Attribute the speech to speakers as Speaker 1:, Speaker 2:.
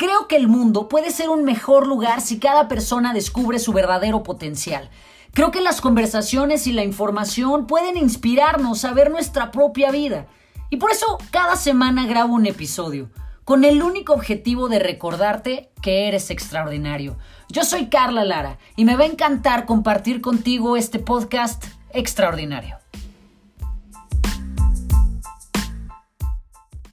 Speaker 1: Creo que el mundo puede ser un mejor lugar si cada persona descubre su verdadero potencial. Creo que las conversaciones y la información pueden inspirarnos a ver nuestra propia vida. Y por eso cada semana grabo un episodio, con el único objetivo de recordarte que eres extraordinario. Yo soy Carla Lara y me va a encantar compartir contigo este podcast extraordinario.